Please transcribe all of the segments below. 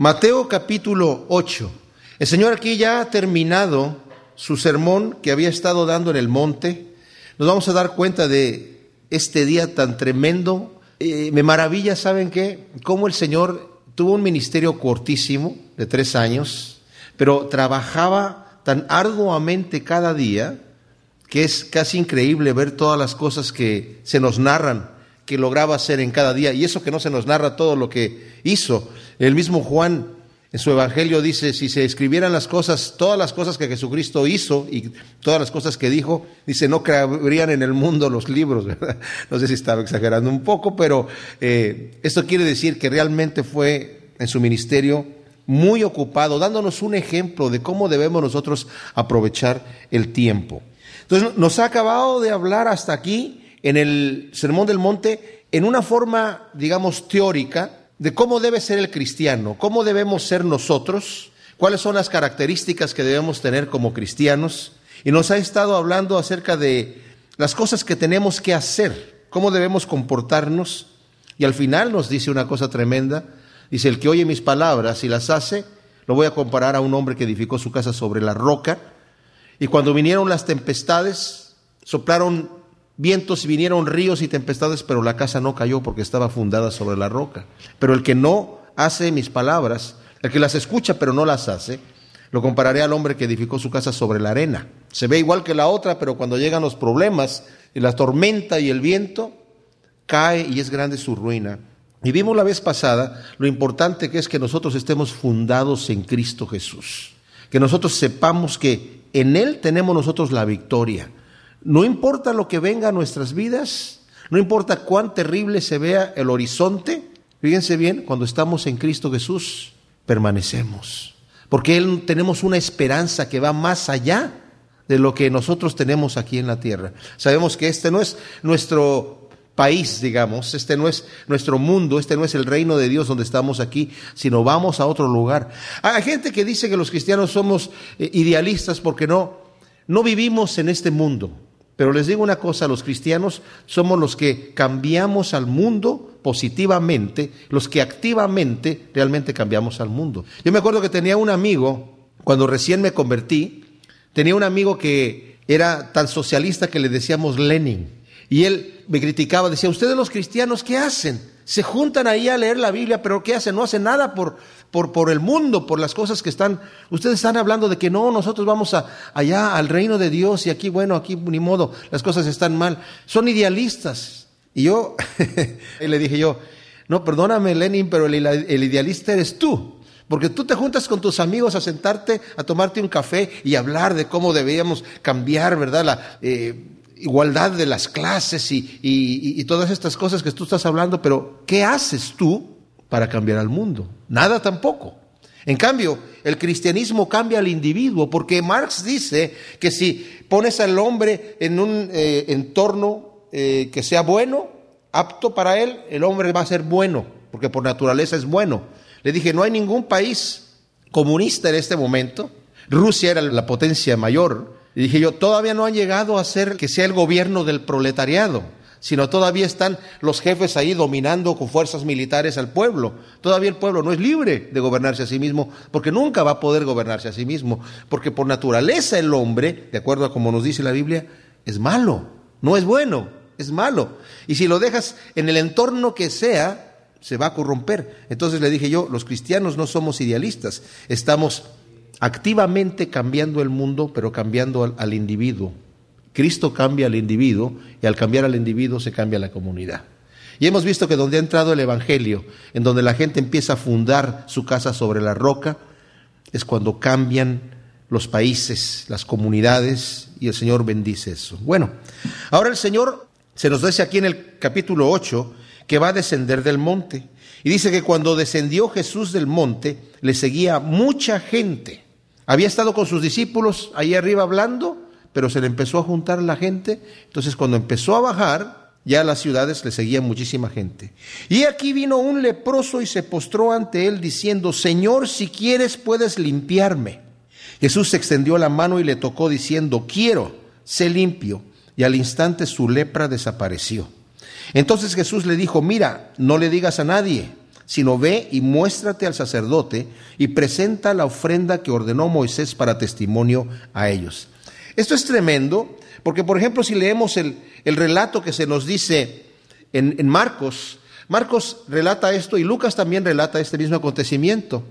Mateo capítulo 8. El Señor aquí ya ha terminado su sermón que había estado dando en el monte. Nos vamos a dar cuenta de este día tan tremendo. Me maravilla, ¿saben qué? Cómo el Señor tuvo un ministerio cortísimo de tres años, pero trabajaba tan arduamente cada día que es casi increíble ver todas las cosas que se nos narran que lograba hacer en cada día. Y eso que no se nos narra todo lo que hizo. El mismo Juan en su Evangelio dice, si se escribieran las cosas, todas las cosas que Jesucristo hizo y todas las cosas que dijo, dice, no cabrían en el mundo los libros. No sé si estaba exagerando un poco, pero eh, esto quiere decir que realmente fue en su ministerio muy ocupado, dándonos un ejemplo de cómo debemos nosotros aprovechar el tiempo. Entonces, nos ha acabado de hablar hasta aquí en el Sermón del Monte en una forma, digamos, teórica de cómo debe ser el cristiano, cómo debemos ser nosotros, cuáles son las características que debemos tener como cristianos. Y nos ha estado hablando acerca de las cosas que tenemos que hacer, cómo debemos comportarnos. Y al final nos dice una cosa tremenda. Dice, el que oye mis palabras y las hace, lo voy a comparar a un hombre que edificó su casa sobre la roca. Y cuando vinieron las tempestades, soplaron vientos vinieron ríos y tempestades, pero la casa no cayó porque estaba fundada sobre la roca. Pero el que no hace mis palabras, el que las escucha pero no las hace, lo compararé al hombre que edificó su casa sobre la arena. Se ve igual que la otra, pero cuando llegan los problemas y la tormenta y el viento, cae y es grande su ruina. Y vimos la vez pasada lo importante que es que nosotros estemos fundados en Cristo Jesús, que nosotros sepamos que en Él tenemos nosotros la victoria no importa lo que venga a nuestras vidas, no importa cuán terrible se vea el horizonte, fíjense bien, cuando estamos en Cristo Jesús, permanecemos. Porque Él tenemos una esperanza que va más allá de lo que nosotros tenemos aquí en la tierra. Sabemos que este no es nuestro país, digamos, este no es nuestro mundo, este no es el reino de Dios donde estamos aquí, sino vamos a otro lugar. Hay gente que dice que los cristianos somos eh, idealistas porque no, no vivimos en este mundo. Pero les digo una cosa, los cristianos somos los que cambiamos al mundo positivamente, los que activamente realmente cambiamos al mundo. Yo me acuerdo que tenía un amigo, cuando recién me convertí, tenía un amigo que era tan socialista que le decíamos Lenin. Y él me criticaba, decía, ustedes los cristianos, ¿qué hacen? Se juntan ahí a leer la Biblia, pero ¿qué hacen? No hacen nada por, por, por, el mundo, por las cosas que están. Ustedes están hablando de que no, nosotros vamos a, allá al reino de Dios y aquí, bueno, aquí ni modo, las cosas están mal. Son idealistas. Y yo le dije yo, no, perdóname Lenin, pero el, el, idealista eres tú. Porque tú te juntas con tus amigos a sentarte, a tomarte un café y hablar de cómo deberíamos cambiar, ¿verdad? La, eh, igualdad de las clases y, y, y, todas estas cosas que tú estás hablando, pero ¿qué haces tú para cambiar al mundo? Nada tampoco. En cambio, el cristianismo cambia al individuo, porque Marx dice que si pones al hombre en un eh, entorno eh, que sea bueno, apto para él, el hombre va a ser bueno, porque por naturaleza es bueno. Le dije, no hay ningún país comunista en este momento. Rusia era la potencia mayor, y dije yo, todavía no han llegado a ser que sea el gobierno del proletariado, sino todavía están los jefes ahí dominando con fuerzas militares al pueblo. Todavía el pueblo no es libre de gobernarse a sí mismo, porque nunca va a poder gobernarse a sí mismo, porque por naturaleza el hombre, de acuerdo a como nos dice la Biblia, es malo, no es bueno, es malo. Y si lo dejas en el entorno que sea, se va a corromper. Entonces le dije yo, los cristianos no somos idealistas, estamos activamente cambiando el mundo, pero cambiando al, al, individuo. Cristo cambia al individuo y al cambiar al individuo se cambia la comunidad. Y hemos visto que donde ha entrado el Evangelio, en donde la gente empieza a fundar su casa sobre la roca, es cuando cambian los países, las comunidades, y el Señor bendice eso. Bueno, ahora el Señor se nos dice aquí en el capítulo 8 que va a descender del monte. Y dice que cuando descendió Jesús del monte, le seguía mucha gente. Había estado con sus discípulos ahí arriba hablando, pero se le empezó a juntar la gente. Entonces cuando empezó a bajar, ya a las ciudades le seguía muchísima gente. Y aquí vino un leproso y se postró ante él diciendo, Señor, si quieres puedes limpiarme. Jesús extendió la mano y le tocó diciendo, quiero, sé limpio. Y al instante su lepra desapareció. Entonces Jesús le dijo, mira, no le digas a nadie sino ve y muéstrate al sacerdote y presenta la ofrenda que ordenó Moisés para testimonio a ellos. Esto es tremendo, porque por ejemplo si leemos el, relato que se nos dice en, en Marcos, Marcos relata esto y Lucas también relata este mismo acontecimiento.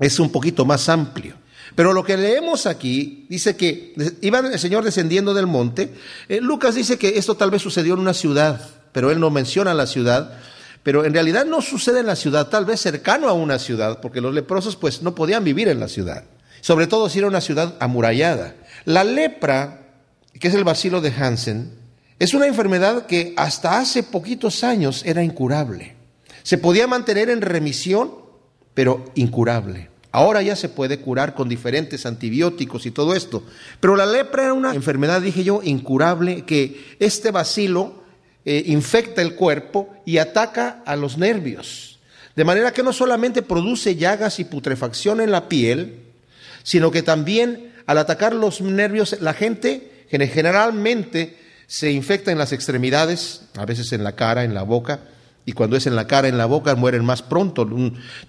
Es un poquito más amplio. Pero lo que leemos aquí dice que iba el Señor descendiendo del monte. Eh, Lucas dice que esto tal vez sucedió en una ciudad, pero él no menciona la ciudad. Pero en realidad no sucede en la ciudad, tal vez cercano a una ciudad, porque los leprosos pues no podían vivir en la ciudad. Sobre todo si era una ciudad amurallada. La lepra, que es el bacilo de Hansen, es una enfermedad que hasta hace poquitos años era incurable. Se podía mantener en remisión, pero incurable. Ahora ya se puede curar con diferentes antibióticos y todo esto. Pero la lepra era una enfermedad, dije yo, incurable, que este bacilo eh, infecta el cuerpo y ataca a los nervios. De manera que no solamente produce llagas y putrefacción en la piel, sino que también al atacar los nervios, la gente generalmente se infecta en las extremidades, a veces en la cara, en la boca, y cuando es en la cara, en la boca, mueren más pronto.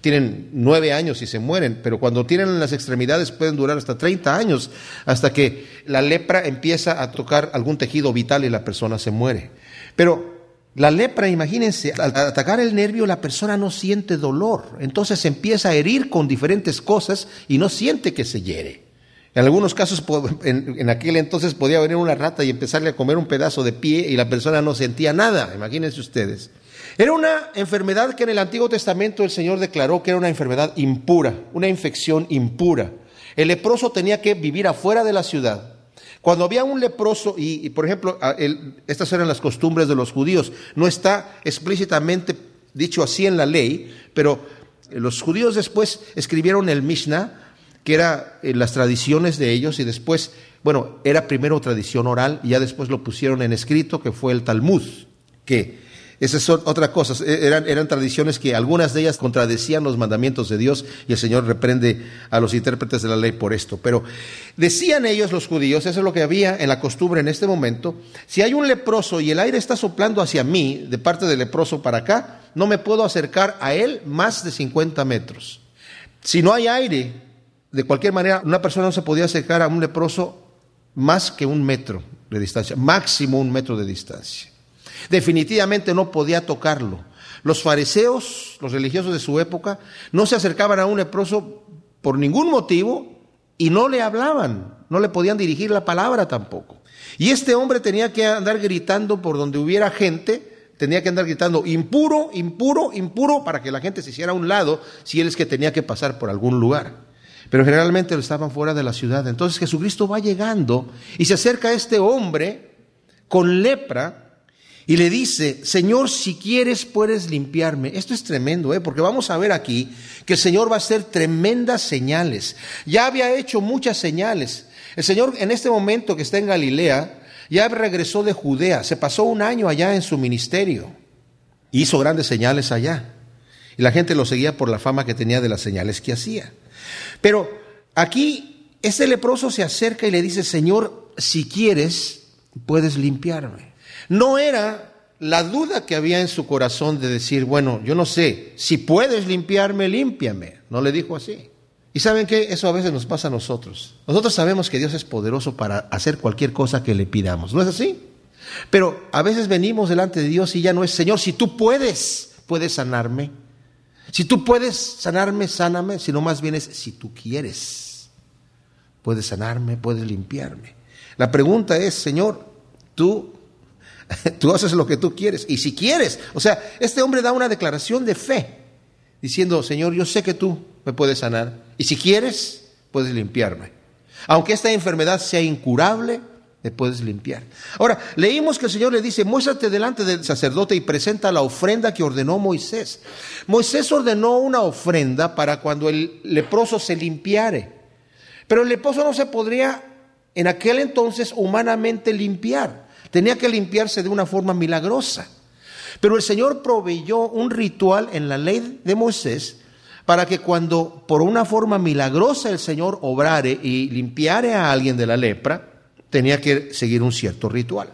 Tienen nueve años y se mueren, pero cuando tienen en las extremidades pueden durar hasta 30 años, hasta que la lepra empieza a tocar algún tejido vital y la persona se muere. Pero la lepra, imagínense, al atacar el nervio la persona no siente dolor, entonces empieza a herir con diferentes cosas y no siente que se hiere. En algunos casos, en, aquel entonces podía venir una rata y empezarle a comer un pedazo de pie y la persona no sentía nada, imagínense ustedes. Era una enfermedad que en el Antiguo Testamento el Señor declaró que era una enfermedad impura, una infección impura. El leproso tenía que vivir afuera de la ciudad. Cuando había un leproso, y, por ejemplo, estas eran las costumbres de los judíos, no está explícitamente dicho así en la ley, pero los judíos después escribieron el Mishnah, que era eh, las tradiciones de ellos y después, bueno, era primero tradición oral y ya después lo pusieron en escrito, que fue el Talmud, que esa es otra cosa, e, eran, eran tradiciones que algunas de ellas contradecían los mandamientos de Dios y el Señor reprende a los intérpretes de la ley por esto. Pero decían ellos los judíos, eso es lo que había en la costumbre en este momento, si hay un leproso y el aire está soplando hacia mí, de parte del leproso para acá, no me puedo acercar a él más de 50 metros. Si no hay aire, de cualquier manera, una persona no se podía acercar a un leproso más que un metro de distancia, máximo un metro de distancia. Definitivamente no podía tocarlo. Los fariseos, los religiosos de su época, no se acercaban a un leproso por ningún motivo y no le hablaban, no le podían dirigir la palabra tampoco. Y este hombre tenía que andar gritando por donde hubiera gente, tenía que andar gritando impuro, impuro, impuro, para que la gente se hiciera a un lado si él es que tenía que pasar por algún lugar pero generalmente estaban fuera de la ciudad. Entonces Jesucristo va llegando y se acerca a este hombre con lepra y le dice, Señor, si quieres puedes limpiarme. Esto es tremendo, ¿eh? porque vamos a ver aquí que el Señor va a hacer tremendas señales. Ya había hecho muchas señales. El Señor en este momento que está en Galilea, ya regresó de Judea, se pasó un año allá en su ministerio, hizo grandes señales allá. Y la gente lo seguía por la fama que tenía de las señales que hacía. Pero aquí este leproso se acerca y le dice, Señor, si quieres, puedes limpiarme. No era la duda que había en su corazón de decir, bueno, yo no sé, si puedes limpiarme, límpiame. No le dijo así. Y saben que eso a veces nos pasa a nosotros. Nosotros sabemos que Dios es poderoso para hacer cualquier cosa que le pidamos. ¿No es así? Pero a veces venimos delante de Dios y ya no es, Señor, si tú puedes, puedes sanarme. Si tú puedes sanarme, sáname, sino más bien es si tú quieres. Puedes sanarme, puedes limpiarme. La pregunta es, Señor, tú, tú haces lo que tú quieres. Y si quieres, o sea, este hombre da una declaración de fe, diciendo, Señor, yo sé que tú me puedes sanar. Y si quieres, puedes limpiarme. Aunque esta enfermedad sea incurable, puedes limpiar. Ahora, leímos que el Señor le dice, muéstrate delante del sacerdote y presenta la ofrenda que ordenó Moisés. Moisés ordenó una ofrenda para cuando el leproso se limpiare. Pero el leproso no se podría en aquel entonces humanamente limpiar. Tenía que limpiarse de una forma milagrosa. Pero el Señor proveyó un ritual en la ley de Moisés para que cuando por una forma milagrosa el Señor obrare y limpiare a alguien de la lepra, tenía que seguir un cierto ritual.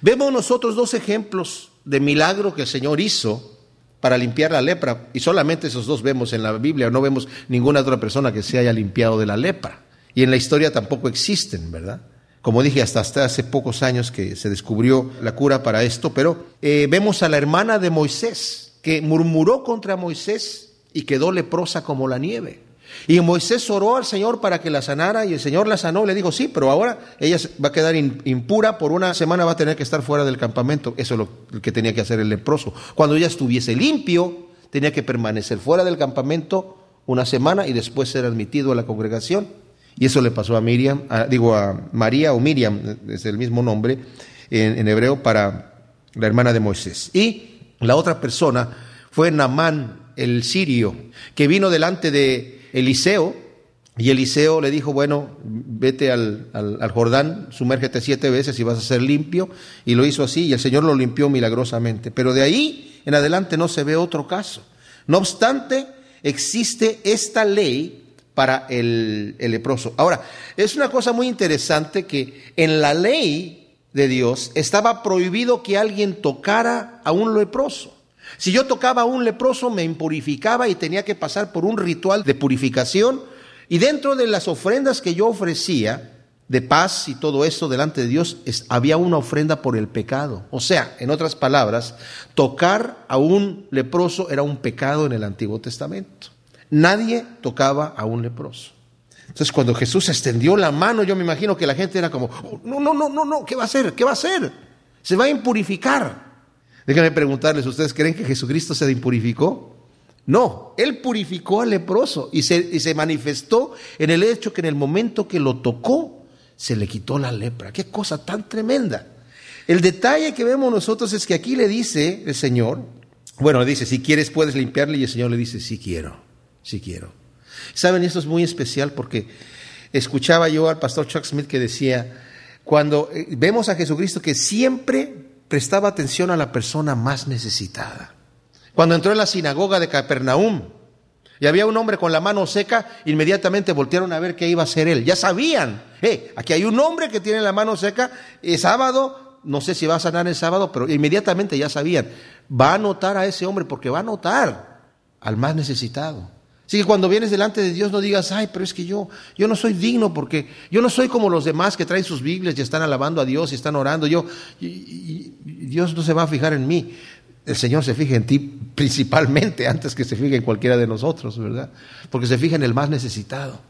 Vemos nosotros dos ejemplos de milagro que el Señor hizo para limpiar la lepra. Y solamente esos dos vemos en la Biblia, no vemos ninguna otra persona que se haya limpiado de la lepra. Y en la historia tampoco existen, ¿verdad? Como dije, hasta, hace pocos años que se descubrió la cura para esto, pero eh, vemos a la hermana de Moisés, que murmuró contra Moisés y quedó leprosa como la nieve. Y Moisés oró al Señor para que la sanara y el Señor la sanó. Le dijo, sí, pero ahora ella va a quedar impura, por una semana va a tener que estar fuera del campamento. Eso es lo que tenía que hacer el leproso. Cuando ella estuviese limpio, tenía que permanecer fuera del campamento una semana y después ser admitido a la congregación. Y eso le pasó a Miriam, digo a María o Miriam, es el mismo nombre en, en hebreo para la hermana de Moisés. Y la otra persona fue Namán, el sirio, que vino delante de Eliseo, y Eliseo le dijo, bueno, vete al, al, Jordán, sumérgete siete veces y vas a ser limpio. Y lo hizo así y el Señor lo limpió milagrosamente. Pero de ahí en adelante no se ve otro caso. No obstante, existe esta ley para el, el leproso. Ahora, es una cosa muy interesante que en la ley de Dios estaba prohibido que alguien tocara a un leproso. Si yo tocaba a un leproso me impurificaba y tenía que pasar por un ritual de purificación. Y dentro de las ofrendas que yo ofrecía, de paz y todo eso delante de Dios, había una ofrenda por el pecado. O sea, en otras palabras, tocar a un leproso era un pecado en el Antiguo Testamento. Nadie tocaba a un leproso. Entonces, cuando Jesús extendió la mano, yo me imagino que la gente era como, oh, no, no, no, no, no, ¿qué va a hacer? ¿Qué va a hacer? Se va a impurificar. Déjenme preguntarles, ¿ustedes creen que Jesucristo se impurificó? No, Él purificó al leproso y se, y se manifestó en el hecho que en el momento que lo tocó, se le quitó la lepra. Qué cosa tan tremenda. El detalle que vemos nosotros es que aquí le dice el Señor, bueno, le dice, si quieres puedes limpiarle y el Señor le dice, sí quiero, sí quiero. Saben, esto es muy especial porque escuchaba yo al pastor Chuck Smith que decía, cuando eh, vemos a Jesucristo que siempre prestaba atención a la persona más necesitada. Cuando entró en la sinagoga de Capernaum y había un hombre con la mano seca, inmediatamente voltearon a ver qué iba a hacer él. Ya sabían, eh, aquí hay un hombre que tiene la mano seca, es sábado, no sé si va a sanar el sábado, pero inmediatamente ya sabían, va a notar a ese hombre porque va a notar al más necesitado. Así que cuando vienes delante de Dios no digas, ay, pero es que yo, yo no soy digno porque yo no soy como los demás que traen sus Biblias y están alabando a Dios y están orando. Yo, Dios no se va a fijar en mí. El Señor se fija en ti principalmente antes que se fije en cualquiera de nosotros, ¿verdad? Porque se fija en el más necesitado.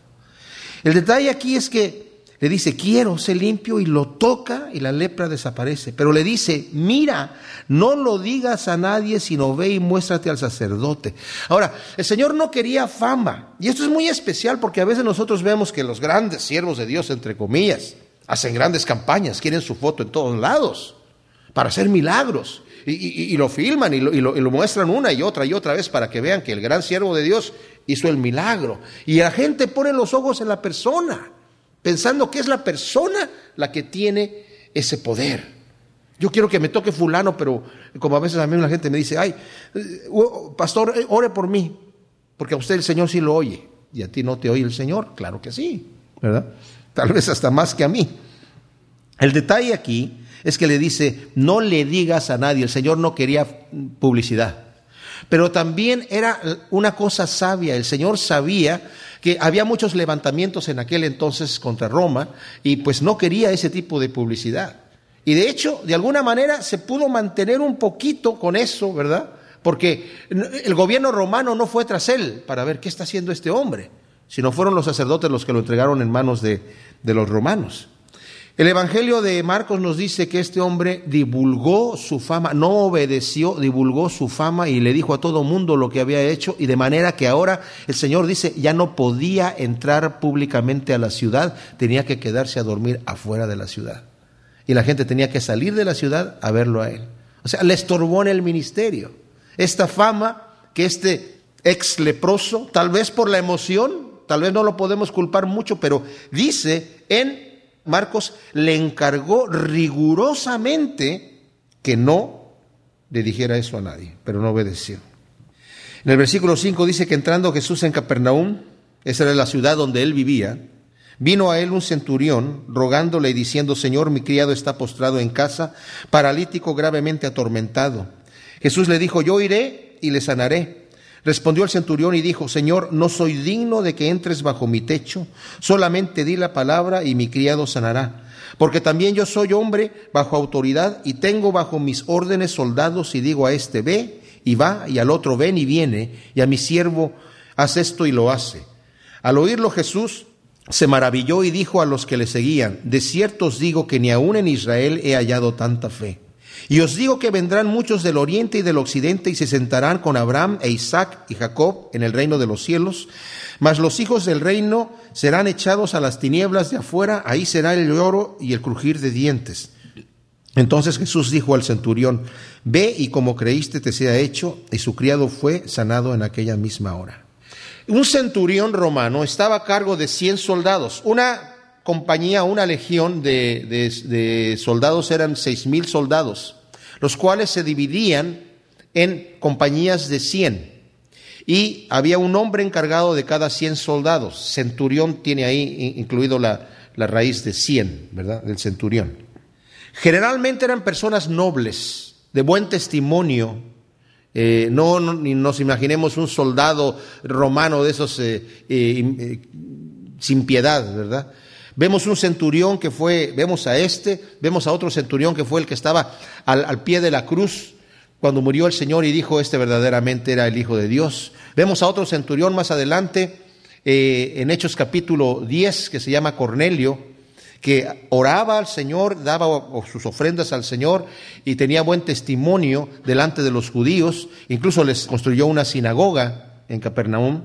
El detalle aquí es que le dice, quiero, ser limpio, y lo toca y la lepra desaparece. Pero le dice, mira, no lo digas a nadie, sino ve y muéstrate al sacerdote. Ahora, el Señor no quería fama. Y esto es muy especial porque a veces nosotros vemos que los grandes siervos de Dios, entre comillas, hacen grandes campañas, quieren su foto en todos lados para hacer milagros. Y, lo filman y lo, y lo muestran una y otra y otra vez para que vean que el gran siervo de Dios hizo el milagro. Y la gente pone los ojos en la persona pensando que es la persona la que tiene ese poder. Yo quiero que me toque fulano, pero como a veces a mí la gente me dice, ay, eh, pastor, eh, ore por mí, porque a usted el Señor sí lo oye, y a ti no te oye el Señor, claro que sí, ¿verdad? Tal vez hasta más que a mí. El detalle aquí es que le dice, no le digas a nadie, el Señor no quería publicidad, pero también era una cosa sabia, el Señor sabía que había muchos levantamientos en aquel entonces contra Roma y pues no quería ese tipo de publicidad. Y de hecho, de alguna manera se pudo mantener un poquito con eso, ¿verdad? Porque el gobierno romano no fue tras él para ver qué está haciendo este hombre, sino fueron los sacerdotes los que lo entregaron en manos de, de los romanos. El Evangelio de Marcos nos dice que este hombre divulgó su fama, no obedeció, divulgó su fama y le dijo a todo mundo lo que había hecho y de manera que ahora el Señor dice ya no podía entrar públicamente a la ciudad, tenía que quedarse a dormir afuera de la ciudad. Y la gente tenía que salir de la ciudad a verlo a él. O sea, le estorbó en el ministerio. Esta fama que este ex leproso, tal vez por la emoción, tal vez no lo podemos culpar mucho, pero dice en Marcos le encargó rigurosamente que no le dijera eso a nadie, pero no obedeció. En el versículo 5 dice que entrando Jesús en Capernaum, esa era la ciudad donde él vivía, vino a él un centurión rogándole y diciendo, Señor, mi criado está postrado en casa, paralítico gravemente atormentado. Jesús le dijo, yo iré y le sanaré. Respondió el centurión y dijo, Señor, no soy digno de que entres bajo mi techo, solamente di la palabra y mi criado sanará. Porque también yo soy hombre bajo autoridad y tengo bajo mis órdenes soldados y digo a este ve y va y al otro ven y viene y a mi siervo haz esto y lo hace. Al oírlo Jesús se maravilló y dijo a los que le seguían, de cierto os digo que ni aun en Israel he hallado tanta fe. Y os digo que vendrán muchos del oriente y del occidente y se sentarán con Abraham e Isaac y Jacob en el reino de los cielos. Mas los hijos del reino serán echados a las tinieblas de afuera, ahí será el lloro y el crujir de dientes. Entonces Jesús dijo al centurión, Ve y como creíste te sea hecho, y su criado fue sanado en aquella misma hora. Un centurión romano estaba a cargo de 100 soldados. Una compañía, una legión de, soldados eran seis mil soldados, los cuales se dividían en compañías de 100. Y había un hombre encargado de cada 100 soldados. Centurión tiene ahí incluido la, la raíz de 100, ¿verdad? Del centurión. Generalmente eran personas nobles, de buen testimonio. Eh, no, ni nos imaginemos un soldado romano de esos eh, eh, sin piedad, ¿verdad? Vemos un centurión que fue, vemos a este, vemos a otro centurión que fue el que estaba al, pie de la cruz cuando murió el Señor y dijo, este verdaderamente era el Hijo de Dios. Vemos a otro centurión más adelante, eh, en Hechos capítulo 10, que se llama Cornelio, que oraba al Señor, daba sus ofrendas al Señor y tenía buen testimonio delante de los judíos, incluso les construyó una sinagoga en Capernaum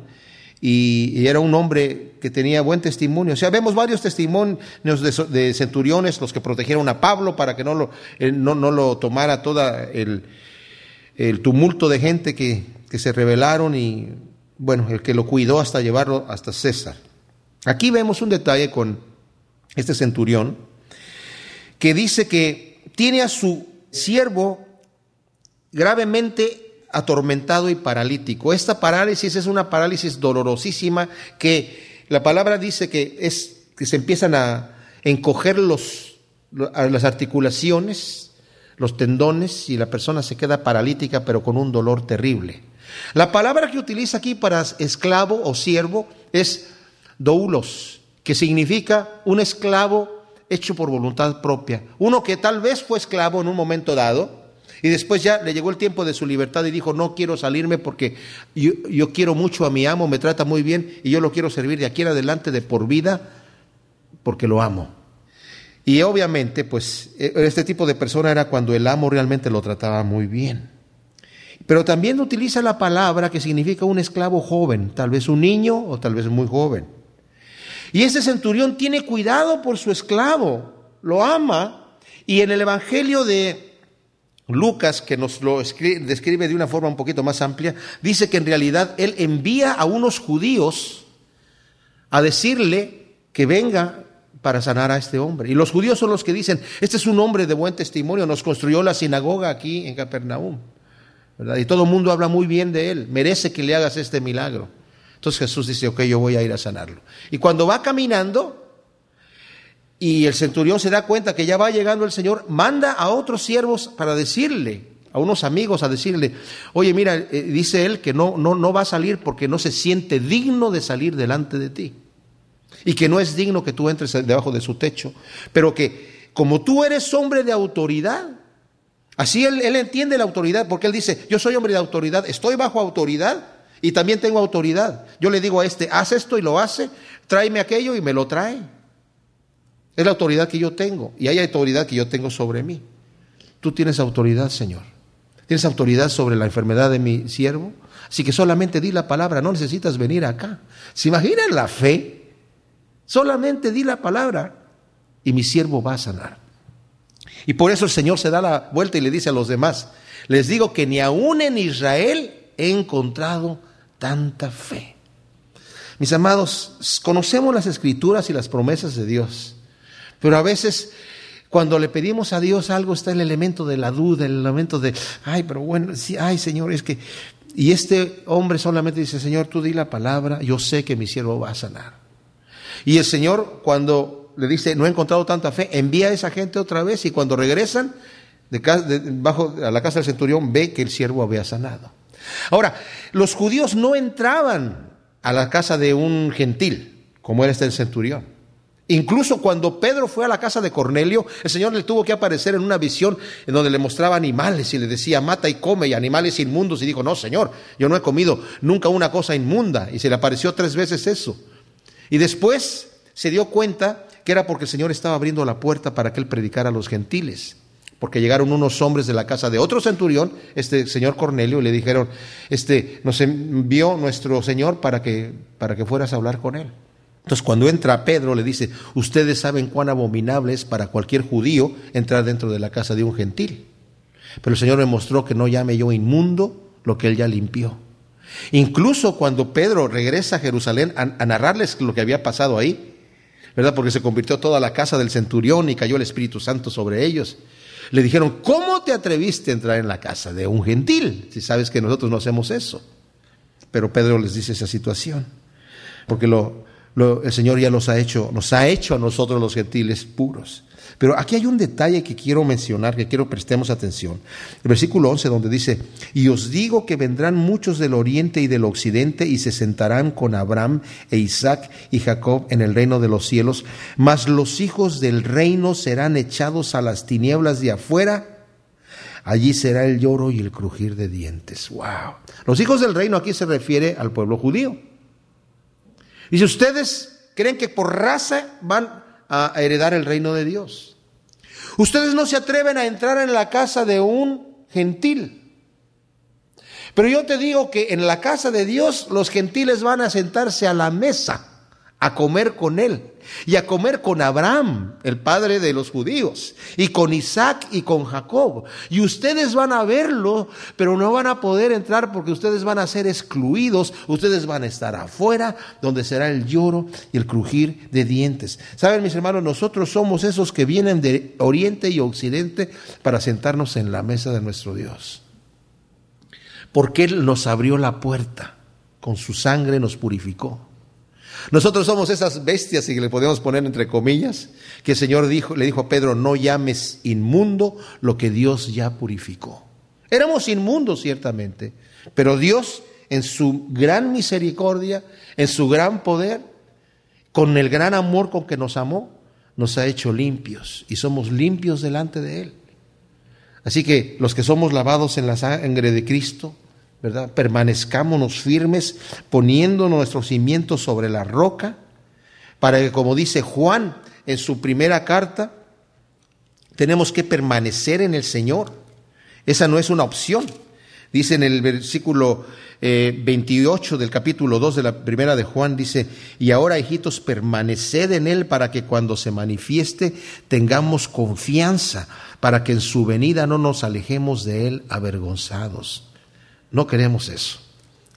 y, era un hombre que tenía buen testimonio. O sea, vemos varios testimonios de, centuriones, los que protegieron a Pablo para que no lo, no, lo tomara todo el, tumulto de gente que, que se rebelaron y, bueno, el que lo cuidó hasta llevarlo hasta César. Aquí vemos un detalle con este centurión que dice que tiene a su siervo gravemente atormentado y paralítico. Esta parálisis es una parálisis dolorosísima que la palabra dice que es que se empiezan a encoger los, las articulaciones, los tendones y la persona se queda paralítica pero con un dolor terrible. La palabra que utiliza aquí para esclavo o siervo es doulos, que significa un esclavo hecho por voluntad propia, uno que tal vez fue esclavo en un momento dado, y después ya le llegó el tiempo de su libertad y dijo, no quiero salirme porque yo, quiero mucho a mi amo, me trata muy bien y yo lo quiero servir de aquí en adelante de por vida porque lo amo. Y obviamente, pues e, este tipo de persona era cuando el amo realmente lo trataba muy bien. Pero también utiliza la palabra que significa un esclavo joven, tal vez un niño o tal vez muy joven. Y ese centurión tiene cuidado por su esclavo, lo ama. Y en el Evangelio de, Lucas, que nos lo describe de una forma un poquito más amplia, dice que en realidad él envía a unos judíos a decirle que venga para sanar a este hombre. Y los judíos son los que dicen, este es un hombre de buen testimonio, nos construyó la sinagoga aquí en Capernaum. Y todo el mundo habla muy bien de él, merece que le hagas este milagro. Entonces Jesús dice, ok, yo voy a ir a sanarlo. Y cuando va caminando, y el centurión se da cuenta que ya va llegando el Señor, manda a otros siervos para decirle, a unos amigos a decirle, oye, mira, eh, dice él que no, no, no va a salir porque no se siente digno de salir delante de ti. Y que no es digno que tú entres debajo de su techo. Pero que como tú eres hombre de autoridad, así él, él entiende la autoridad, porque él dice, yo soy hombre de autoridad, estoy bajo autoridad y también tengo autoridad. Yo le digo a este, haz esto y lo hace, tráeme aquello y me lo trae. Es la autoridad que yo tengo y hay autoridad que yo tengo sobre mí. Tú tienes autoridad, Señor. Tienes autoridad sobre la enfermedad de mi siervo. Así que solamente di la palabra, no necesitas venir acá. ¿Se imaginan la fe? Solamente di la palabra y mi siervo va a sanar. Y por eso el Señor se da la vuelta y le dice a los demás, les digo que ni aún en Israel he encontrado tanta fe. Mis amados, conocemos las escrituras y las promesas de Dios. Pero a veces cuando le pedimos a Dios algo está el elemento de la duda, el elemento de, ay, pero bueno, sí, ay Señor, es que... Y este hombre solamente dice, Señor, tú di la palabra, yo sé que mi siervo va a sanar. Y el Señor cuando le dice, no he encontrado tanta fe, envía a esa gente otra vez y cuando regresan de, bajo a la casa del centurión ve que el siervo había sanado. Ahora, los judíos no entraban a la casa de un gentil, como era este centurión. Incluso cuando Pedro fue a la casa de Cornelio, el Señor le tuvo que aparecer en una visión en donde le mostraba animales y le decía, mata y come, y animales inmundos. Y dijo, no, Señor, yo no he comido nunca una cosa inmunda. Y se le apareció tres veces eso. Y después se dio cuenta que era porque el Señor estaba abriendo la puerta para que él predicara a los gentiles. Porque llegaron unos hombres de la casa de otro centurión, este señor Cornelio, y le dijeron, este, nos envió nuestro Señor para que, para que fueras a hablar con él. Entonces cuando entra Pedro le dice, ustedes saben cuán abominable es para cualquier judío entrar dentro de la casa de un gentil. Pero el Señor me mostró que no llame yo inmundo lo que él ya limpió. Incluso cuando Pedro regresa a Jerusalén a, narrarles lo que había pasado ahí, ¿verdad? Porque se convirtió toda la casa del centurión y cayó el Espíritu Santo sobre ellos. Le dijeron, ¿cómo te atreviste a entrar en la casa de un gentil? Si sabes que nosotros no hacemos eso. Pero Pedro les dice esa situación. Porque lo, el Señor ya los ha hecho, nos ha hecho a nosotros los gentiles puros. Pero aquí hay un detalle que quiero mencionar, que quiero prestemos atención. El versículo 11 donde dice, y os digo que vendrán muchos del oriente y del occidente y se sentarán con Abraham e Isaac y Jacob en el reino de los cielos, mas los hijos del reino serán echados a las tinieblas de afuera. Allí será el lloro y el crujir de dientes. Wow. Los hijos del reino aquí se refiere al pueblo judío. Y si ustedes creen que por raza van a heredar el reino de Dios. Ustedes no se atreven a entrar en la casa de un gentil. Pero yo te digo que en la casa de Dios los gentiles van a sentarse a la mesa a comer con él y a comer con Abraham, el padre de los judíos, y con Isaac y con Jacob. Y ustedes van a verlo, pero no van a poder entrar porque ustedes van a ser excluidos, ustedes van a estar afuera, donde será el lloro y el crujir de dientes. Saben, mis hermanos, nosotros somos esos que vienen de oriente y occidente para sentarnos en la mesa de nuestro Dios. Porque Él nos abrió la puerta, con su sangre nos purificó. Nosotros somos esas bestias, si le podemos poner entre comillas, que el Señor dijo, le dijo a Pedro, no llames inmundo lo que Dios ya purificó. Éramos inmundos ciertamente, pero Dios en su gran misericordia, en su gran poder, con el gran amor con que nos amó, nos ha hecho limpios y somos limpios delante de Él. Así que los que somos lavados en la sangre de Cristo, ¿verdad? Permanezcámonos firmes poniendo nuestros cimientos sobre la roca, para que, como dice Juan en su primera carta, tenemos que permanecer en el Señor. Esa no es una opción. Dice en el versículo 28 eh, del capítulo 2 de la primera de Juan, dice, y ahora hijitos, permaneced en Él para que cuando se manifieste tengamos confianza, para que en su venida no nos alejemos de Él avergonzados. No queremos eso.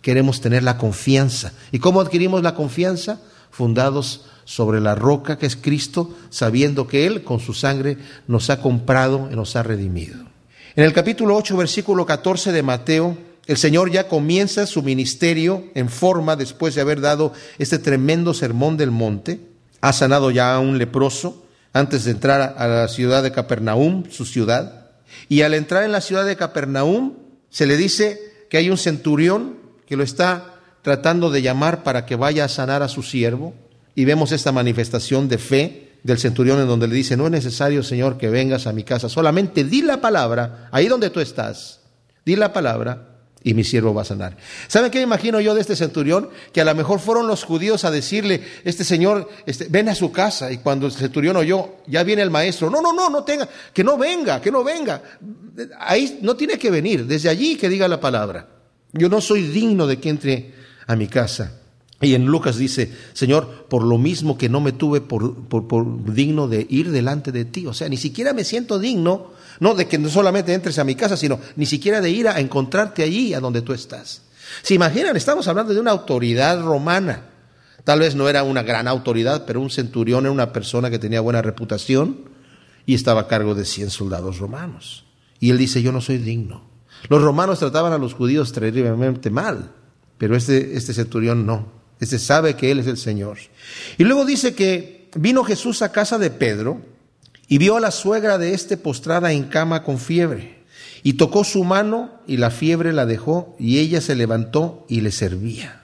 Queremos tener la confianza. ¿Y cómo adquirimos la confianza? Fundados sobre la roca que es Cristo, sabiendo que Él con su sangre nos ha comprado y nos ha redimido. En el capítulo 8, versículo 14 de Mateo, el Señor ya comienza su ministerio en forma después de haber dado este tremendo sermón del monte. Ha sanado ya a un leproso antes de entrar a la ciudad de Capernaum, su ciudad. Y al entrar en la ciudad de Capernaum, se le dice que hay un centurión que lo está tratando de llamar para que vaya a sanar a su siervo y vemos esta manifestación de fe del centurión en donde le dice, no es necesario, Señor, que vengas a mi casa, solamente di la palabra, ahí donde tú estás, di la palabra y mi siervo va a sanar. ¿Saben qué imagino yo de este centurión? Que a lo mejor fueron los judíos a decirle, este señor, este, ven a su casa. Y cuando el centurión oyó, ya viene el maestro. No, no, no, no tenga, que no venga, que no venga. Ahí no tiene que venir, desde allí que diga la palabra. Yo no soy digno de que entre a mi casa. Y en Lucas dice, Señor, por lo mismo que no me tuve por, digno de ir delante de ti. O sea, ni siquiera me siento digno no de que no solamente entres a mi casa, sino ni siquiera de ir a encontrarte allí a donde tú estás. ¿Se imaginan? Estamos hablando de una autoridad romana. Tal vez no era una gran autoridad, pero un centurión era una persona que tenía buena reputación y estaba a cargo de 100 soldados romanos. Y él dice, yo no soy digno. Los romanos trataban a los judíos terriblemente mal, pero este, este centurión no. Este sabe que él es el Señor. Y luego dice que vino Jesús a casa de Pedro y vio a la suegra de este postrada en cama con fiebre. y tocó su mano y la fiebre la dejó y ella se levantó y le servía.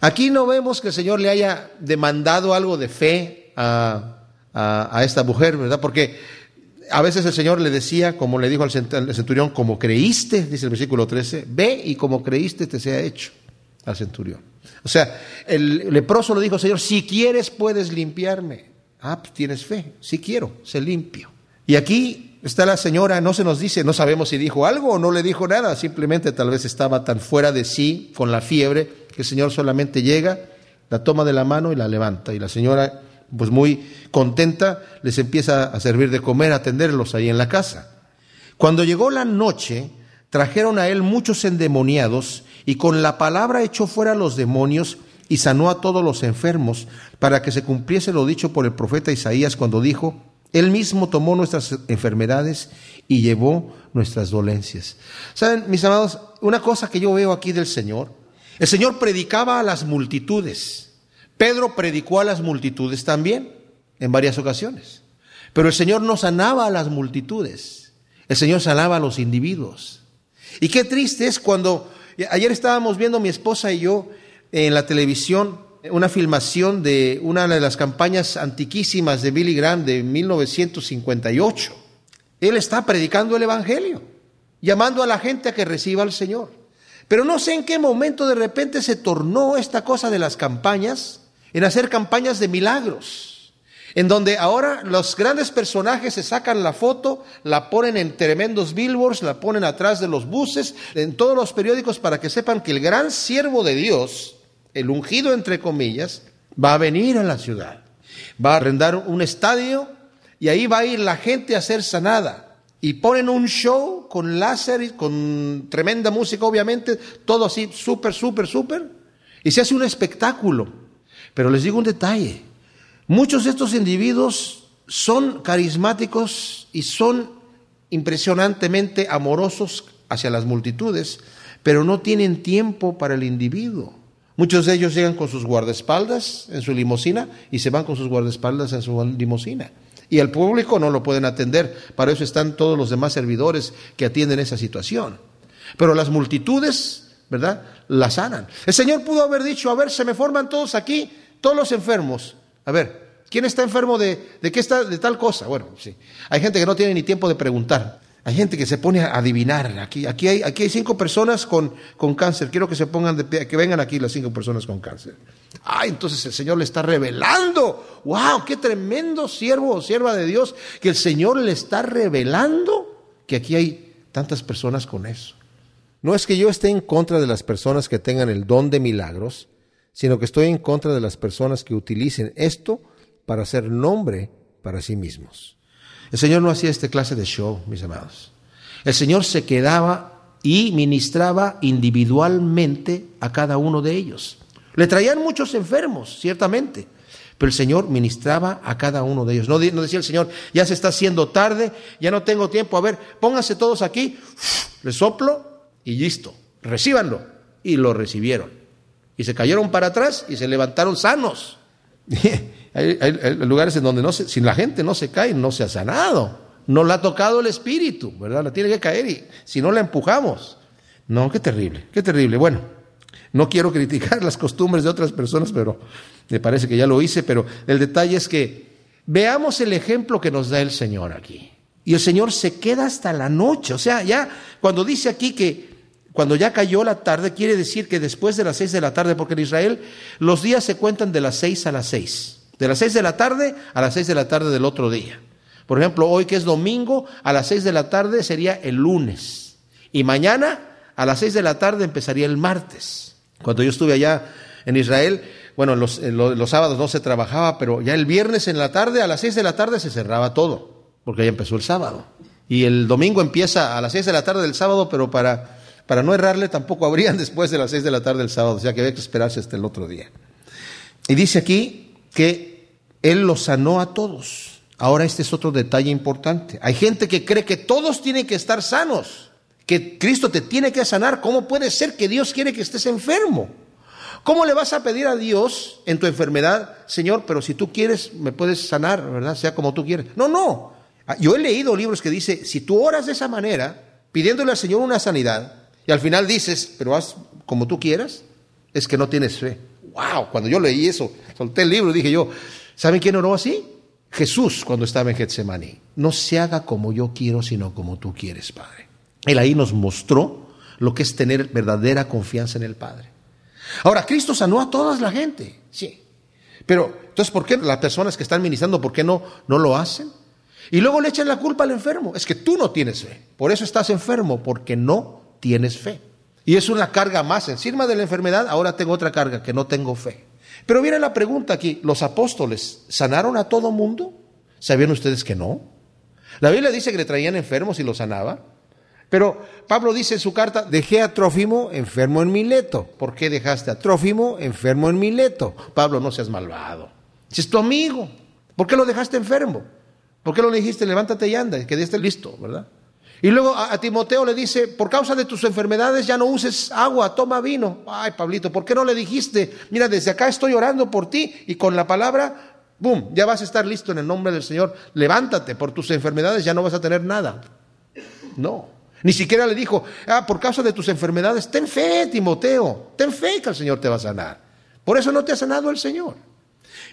Aquí no vemos que el Señor le haya demandado algo de fe a, a, esta mujer, ¿verdad? Porque a veces el Señor le decía, como le dijo al centurión, como creíste, dice el versículo 13, ve y como creíste te sea hecho al centurión. O sea, el leproso le dijo, Señor, si quieres puedes limpiarme. Ah, pues tienes fe, si quiero, se limpio. Y aquí está la señora, no se nos dice, no sabemos si dijo algo o no le dijo nada, simplemente tal vez estaba tan fuera de sí con la fiebre que el Señor solamente llega, la toma de la mano y la levanta. Y la señora, pues muy contenta, les empieza a servir de comer, a atenderlos ahí en la casa. Cuando llegó la noche, trajeron a él muchos endemoniados y con la palabra echó fuera a los demonios y sanó a todos los enfermos, para que se cumpliese lo dicho por el profeta Isaías cuando dijo, Él mismo tomó nuestras enfermedades y llevó nuestras dolencias. Saben, mis amados, una cosa que yo veo aquí del Señor, el Señor predicaba a las multitudes. Pedro predicó a las multitudes también, en varias ocasiones. Pero el Señor no sanaba a las multitudes, el Señor sanaba a los individuos. Y qué triste es cuando, ayer estábamos viendo mi esposa y yo, en la televisión una filmación de una de las campañas antiquísimas de Billy Graham de 1958. Él está predicando el Evangelio, llamando a la gente a que reciba al Señor. Pero no sé en qué momento de repente se tornó esta cosa de las campañas en hacer campañas de milagros, en donde ahora los grandes personajes se sacan la foto, la ponen en tremendos billboards, la ponen atrás de los buses, en todos los periódicos para que sepan que el gran siervo de Dios, el ungido entre comillas, va a venir a la ciudad, va a arrendar un estadio y ahí va a ir la gente a ser sanada. Y ponen un show con láser, con tremenda música, obviamente, todo así, súper, súper, súper. Y se hace un espectáculo. Pero les digo un detalle. Muchos de estos individuos son carismáticos y son impresionantemente amorosos hacia las multitudes, pero no tienen tiempo para el individuo. Muchos de ellos llegan con sus guardaespaldas en su limusina y se van con sus guardaespaldas en su limusina. Y el público no lo pueden atender. Para eso están todos los demás servidores que atienden esa situación. Pero las multitudes, ¿verdad? La sanan. El Señor pudo haber dicho, a ver, se me forman todos aquí, todos los enfermos. A ver, ¿quién está enfermo de, de qué está, de tal cosa? Bueno, sí. Hay gente que no tiene ni tiempo de preguntar. Hay gente que se pone a adivinar. Aquí, aquí, hay, aquí hay cinco personas con, con cáncer. Quiero que se pongan de pie, que vengan aquí las cinco personas con cáncer. Ah, entonces el Señor le está revelando. ¡Wow! ¡Qué tremendo siervo o sierva de Dios! Que el Señor le está revelando que aquí hay tantas personas con eso. No es que yo esté en contra de las personas que tengan el don de milagros, sino que estoy en contra de las personas que utilicen esto para hacer nombre para sí mismos. El Señor no hacía este clase de show, mis amados. El Señor se quedaba y ministraba individualmente a cada uno de ellos. Le traían muchos enfermos, ciertamente, pero el Señor ministraba a cada uno de ellos. No, decía el Señor, ya se está haciendo tarde, ya no tengo tiempo, a ver, pónganse todos aquí, le soplo y listo, recíbanlo. Y lo recibieron. Y se cayeron para atrás y se levantaron sanos. Hay, lugares en donde no si la gente no se cae, no se ha sanado. No la ha tocado el espíritu, ¿verdad? La tiene que caer y si no la empujamos. No, qué terrible, qué terrible. Bueno, no quiero criticar las costumbres de otras personas, pero me parece que ya lo hice, pero el detalle es que veamos el ejemplo que nos da el Señor aquí. Y el Señor se queda hasta la noche. O sea, ya cuando dice aquí que cuando ya cayó la tarde, quiere decir que después de las seis de la tarde, porque en Israel los días se cuentan de las seis a las seis. De las seis de la tarde a las seis de la tarde del otro día. Por ejemplo, hoy que es domingo, a las seis de la tarde sería el lunes. Y mañana, a las seis de la tarde, empezaría el martes. Cuando yo estuve allá en Israel, bueno, los, los, sábados no se trabajaba, pero ya el viernes en la tarde, a las seis de la tarde, se cerraba todo, porque ya empezó el sábado. Y el domingo empieza a las seis de la tarde del sábado, pero para, para no errarle, tampoco habrían después de las seis de la tarde del sábado, o sea que había que esperarse hasta el otro día. Y dice aquí que Él los sanó a todos. Ahora este es otro detalle importante. Hay gente que cree que todos tienen que estar sanos, que Cristo te tiene que sanar. ¿Cómo puede ser que Dios quiere que estés enfermo? ¿Cómo le vas a pedir a Dios en tu enfermedad, Señor, pero si tú quieres, me puedes sanar, ¿verdad? Sea como tú quieres. No, no. Ah, yo he leído libros que dice, si tú oras de esa manera, pidiéndole al Señor una sanidad, y al final dices, pero haz como tú quieras, es que no tienes fe. ¡Wow! Cuando yo leí eso, solté el libro, dije yo, ¿saben quién oró así? Jesús cuando estaba en Getsemaní. No se haga como yo quiero, sino como tú quieres, Padre. Él ahí nos mostró lo que es tener verdadera confianza en el Padre. Ahora, Cristo sanó a toda la gente, sí. Pero, entonces, ¿por qué las personas que están ministrando, por qué no, no lo hacen? Y luego le echan la culpa al enfermo. Es que tú no tienes fe. Por eso estás enfermo, porque no tienes fe. Y es una carga más. Encima de la enfermedad, ahora tengo otra carga, que no tengo fe. Pero viene la pregunta aquí, ¿los apóstoles sanaron a todo mundo? ¿Sabían ustedes que no? La Biblia dice que le traían enfermos y los sanaba. Pero Pablo dice en su carta, dejé a Trófimo enfermo en Mileto. ¿Por qué dejaste a Trófimo enfermo en Mileto? Pablo, no seas malvado. Si es tu amigo, ¿por qué lo dejaste enfermo? ¿Por qué le dijiste, levántate y anda, que esté listo, verdad? Y luego a, Timoteo le dice, por causa de tus enfermedades ya no uses agua, toma vino. Ay, Pablito, ¿por qué no le dijiste, mira, desde acá estoy orando por ti y con la palabra, boom, ya vas a estar listo en el nombre del Señor. Levántate, por tus enfermedades ya no vas a tener nada. No. Ni siquiera le dijo, ah, por causa de tus enfermedades, ten fe, Timoteo, ten fe que el Señor te va a sanar. Por eso no te ha sanado el Señor.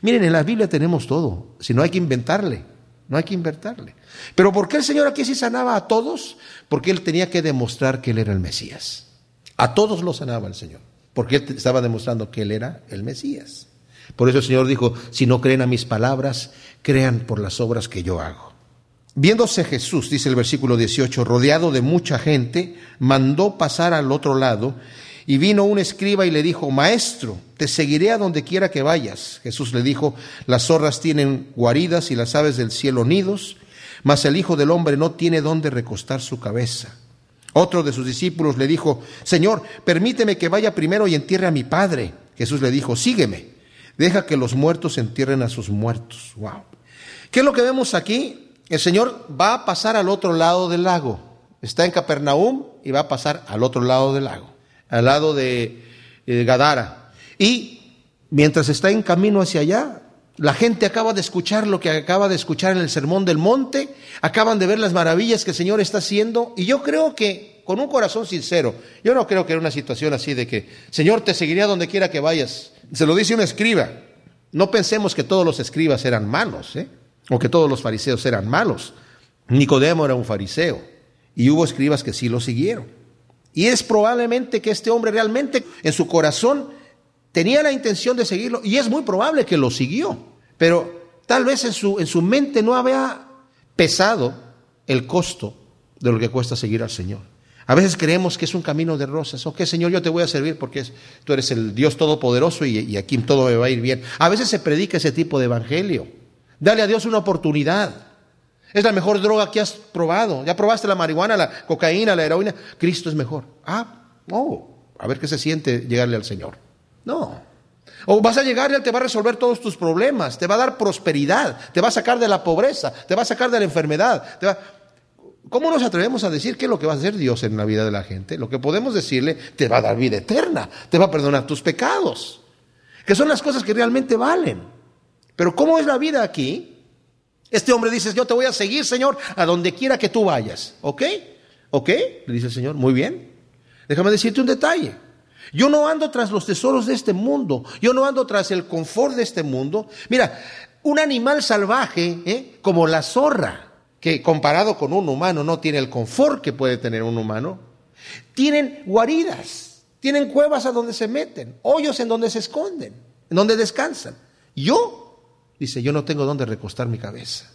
Miren, en la Biblia tenemos todo, si no hay que inventarle. No hay que invertirle. Pero ¿por qué el Señor aquí sí sanaba a todos? Porque Él tenía que demostrar que Él era el Mesías. A todos lo sanaba el Señor. Porque Él estaba demostrando que Él era el Mesías. Por eso el Señor dijo, si no creen a mis palabras, crean por las obras que yo hago. Viéndose Jesús, dice el versículo 18, rodeado de mucha gente, mandó pasar al otro lado y vino un escriba y le dijo, Maestro, te seguiré a donde quiera que vayas. Jesús le dijo, las zorras tienen guaridas y las aves del cielo nidos, mas el Hijo del Hombre no tiene dónde recostar su cabeza. Otro de sus discípulos le dijo, Señor, permíteme que vaya primero y entierre a mi Padre. Jesús le dijo, sígueme, deja que los muertos entierren a sus muertos. Wow. ¿Qué es lo que vemos aquí? El Señor va a pasar al otro lado del lago. Está en Capernaum y va a pasar al otro lado del lago al lado de eh, Gadara. Y mientras está en camino hacia allá, la gente acaba de escuchar lo que acaba de escuchar en el Sermón del Monte, acaban de ver las maravillas que el Señor está haciendo, y yo creo que con un corazón sincero, yo no creo que era una situación así de que, Señor, te seguiría donde quiera que vayas. Se lo dice un escriba. No pensemos que todos los escribas eran malos, ¿eh? o que todos los fariseos eran malos. Nicodemo era un fariseo, y hubo escribas que sí lo siguieron. Y es probablemente que este hombre realmente en su corazón tenía la intención de seguirlo y es muy probable que lo siguió, pero tal vez en su, en su mente no había pesado el costo de lo que cuesta seguir al Señor. A veces creemos que es un camino de rosas. Ok, Señor, yo te voy a servir porque tú eres el Dios Todopoderoso y, y aquí todo me va a ir bien. A veces se predica ese tipo de evangelio. Dale a Dios una oportunidad. Es la mejor droga que has probado. Ya probaste la marihuana, la cocaína, la heroína. Cristo es mejor. Ah, oh, a ver qué se siente llegarle al Señor. No. O vas a llegar y Él te va a resolver todos tus problemas, te va a dar prosperidad, te va a sacar de la pobreza, te va a sacar de la enfermedad. ¿Cómo nos atrevemos a decir qué es lo que va a hacer Dios en la vida de la gente? Lo que podemos decirle, te va a dar vida eterna, te va a perdonar tus pecados, que son las cosas que realmente valen. Pero ¿cómo es la vida aquí? Este hombre dice, yo te voy a seguir, Señor, a donde quiera que tú vayas. ¿Ok? ¿Ok? Le dice el Señor, muy bien. Déjame decirte un detalle. Yo no ando tras los tesoros de este mundo. Yo no ando tras el confort de este mundo. Mira, un animal salvaje, ¿eh? como la zorra, que comparado con un humano no tiene el confort que puede tener un humano, tienen guaridas, tienen cuevas a donde se meten, hoyos en donde se esconden, en donde descansan. Yo Dice, yo no tengo dónde recostar mi cabeza.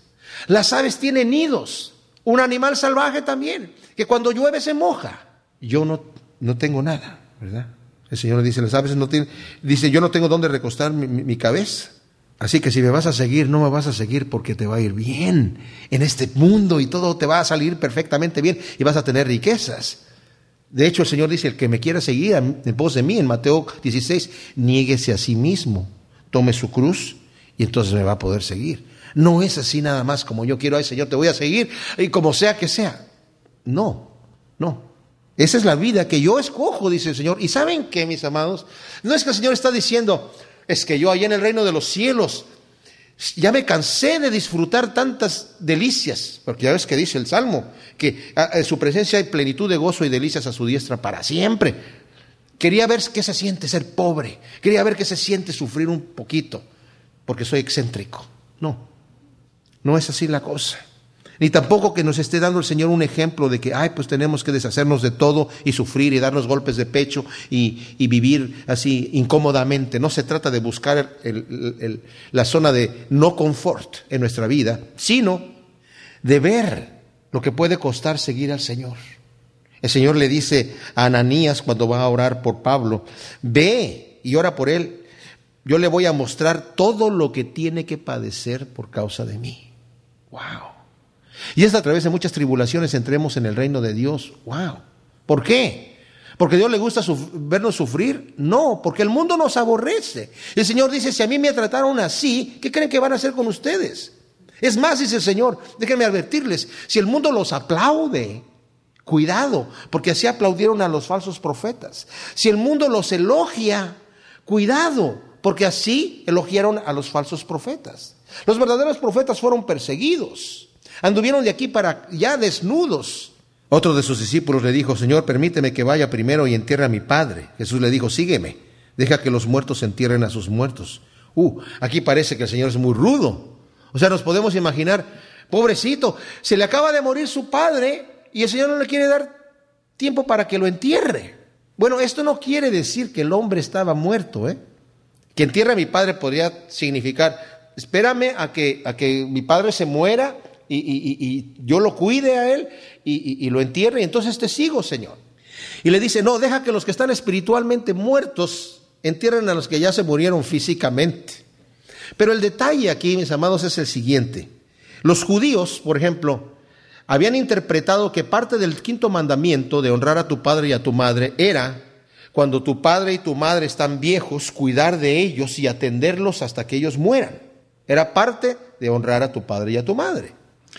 Las aves tienen nidos, un animal salvaje también, que cuando llueve se moja. Yo no, no tengo nada, ¿verdad? El Señor dice, las aves no tienen, dice, yo no tengo dónde recostar mi, cabeza. Así que si me vas a seguir, no me vas a seguir porque te va a ir bien en este mundo y todo te va a salir perfectamente bien y vas a tener riquezas. De hecho, el Señor dice, el que me quiera seguir en pos de mí, en Mateo 16, niéguese a sí mismo, tome su cruz y entonces me va a poder seguir. No es así nada más como yo quiero, ay Señor, te voy a seguir y como sea que sea. No, no. Esa es la vida que yo escojo, dice el Señor. Y saben qué, mis amados, no es que el Señor está diciendo, es que yo allá en el reino de los cielos, Ya me cansé de disfrutar tantas delicias, porque ya ves que dice el Salmo, que en su presencia hay plenitud de gozo y delicias a su diestra para siempre. Quería ver qué se siente ser pobre, quería ver qué se siente sufrir un poquito, porque soy excéntrico. No, no es así la cosa. Ni tampoco que nos esté dando el Señor un ejemplo de que, ay, pues tenemos que deshacernos de todo y sufrir y darnos golpes de pecho y, vivir así incómodamente. No se trata de buscar la zona de no confort en nuestra vida, sino de ver lo que puede costar seguir al Señor. El Señor le dice a Ananías cuando va a orar por Pablo, ve y ora por él. Yo le voy a mostrar todo lo que tiene que padecer por causa de mí. Wow. Y es a través de muchas tribulaciones entremos en el reino de Dios. ¡Wow! ¿Por qué? ¿Porque Dios le gusta vernos sufrir? No, porque el mundo nos aborrece. El Señor dice, si a mí me trataron así, ¿qué creen que van a hacer con ustedes? Es más, dice el Señor, déjenme advertirles, si el mundo los aplaude, cuidado, porque así aplaudieron a los falsos profetas. Si el mundo los elogia, cuidado, porque así elogiaron a los falsos profetas. Los verdaderos profetas fueron perseguidos. Anduvieron de aquí para ya desnudos. Otro de sus discípulos le dijo, Señor, permíteme que vaya primero y entierre a mi padre. Jesús le dijo, sígueme, deja que los muertos entierren a sus muertos. Uh, aquí parece que el Señor es muy rudo. O sea, nos podemos imaginar, pobrecito, se le acaba de morir su padre y el Señor no le quiere dar tiempo para que lo entierre. Bueno, esto no quiere decir que el hombre estaba muerto, ¿eh? Que entierre a mi padre podría significar, espérame a que, a que mi padre se muera y, yo lo cuide a él y, lo entierre, y entonces te sigo, Señor. Y le dice, no, deja que los que están espiritualmente muertos entierren a los que ya se murieron físicamente. Pero el detalle aquí, mis amados, es el siguiente. Los judíos, por ejemplo, habían interpretado que parte del quinto mandamiento de honrar a tu padre y a tu madre era, cuando tu padre y tu madre están viejos, cuidar de ellos y atenderlos hasta que ellos mueran. Era parte de honrar a tu padre y a tu madre.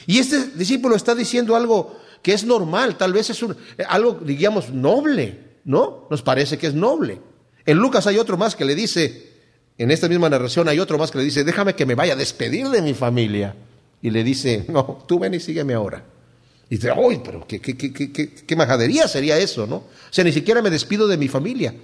Y este discípulo está diciendo algo que es normal, tal vez es algo, digamos, noble, ¿no? Nos parece que es noble. En Lucas hay otro más que le dice, en esta misma narración hay otro más que le dice, déjame que me vaya a despedir de mi familia. Y le dice, no, tú ven y sígueme ahora. Y dice, uy, pero qué, qué, qué, qué, majadería sería eso, ¿no? O sea, ni siquiera me despido de mi familia.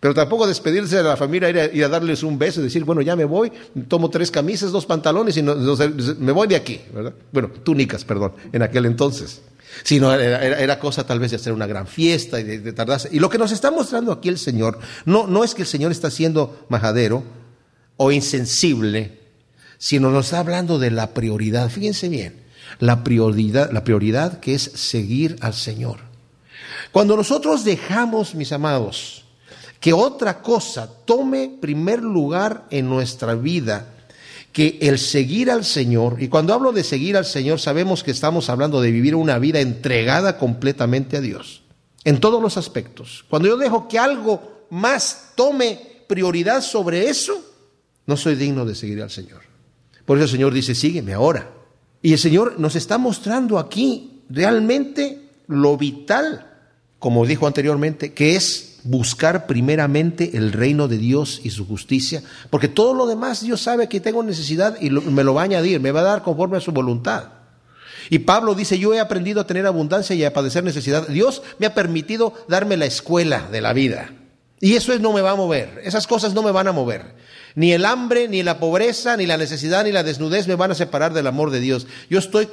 Pero tampoco despedirse de la familia, ir a, darles un beso y decir, bueno, ya me voy, tomo tres camisas, dos pantalones y me voy de aquí, ¿verdad? Bueno, túnicas, perdón, en aquel entonces. Sino era, era, cosa tal vez de hacer una gran fiesta y de, tardarse. Y lo que nos está mostrando aquí el Señor, no, no es que el Señor está siendo majadero o insensible, sino nos está hablando de la prioridad. Fíjense bien, la prioridad, la prioridad que es seguir al Señor. Cuando nosotros dejamos, mis amados, que otra cosa tome primer lugar en nuestra vida que el seguir al Señor, y cuando hablo de seguir al Señor sabemos que estamos hablando de vivir una vida entregada completamente a Dios, en todos los aspectos. Cuando yo dejo que algo más tome prioridad sobre eso, no soy digno de seguir al Señor. Por eso el Señor dice, sígueme ahora. Y el Señor nos está mostrando aquí realmente lo vital, como dijo anteriormente, que es buscar primeramente el reino de Dios y su justicia, porque todo lo demás Dios sabe que tengo necesidad y me lo va a añadir, me va a dar conforme a su voluntad. Y Pablo dice, yo he aprendido a tener abundancia y a padecer necesidad. Dios me ha permitido darme la escuela de la vida. Y eso no me va a mover, esas cosas no me van a mover. Ni el hambre, ni la pobreza, ni la necesidad, ni la desnudez me van a separar del amor de Dios. Yo estoy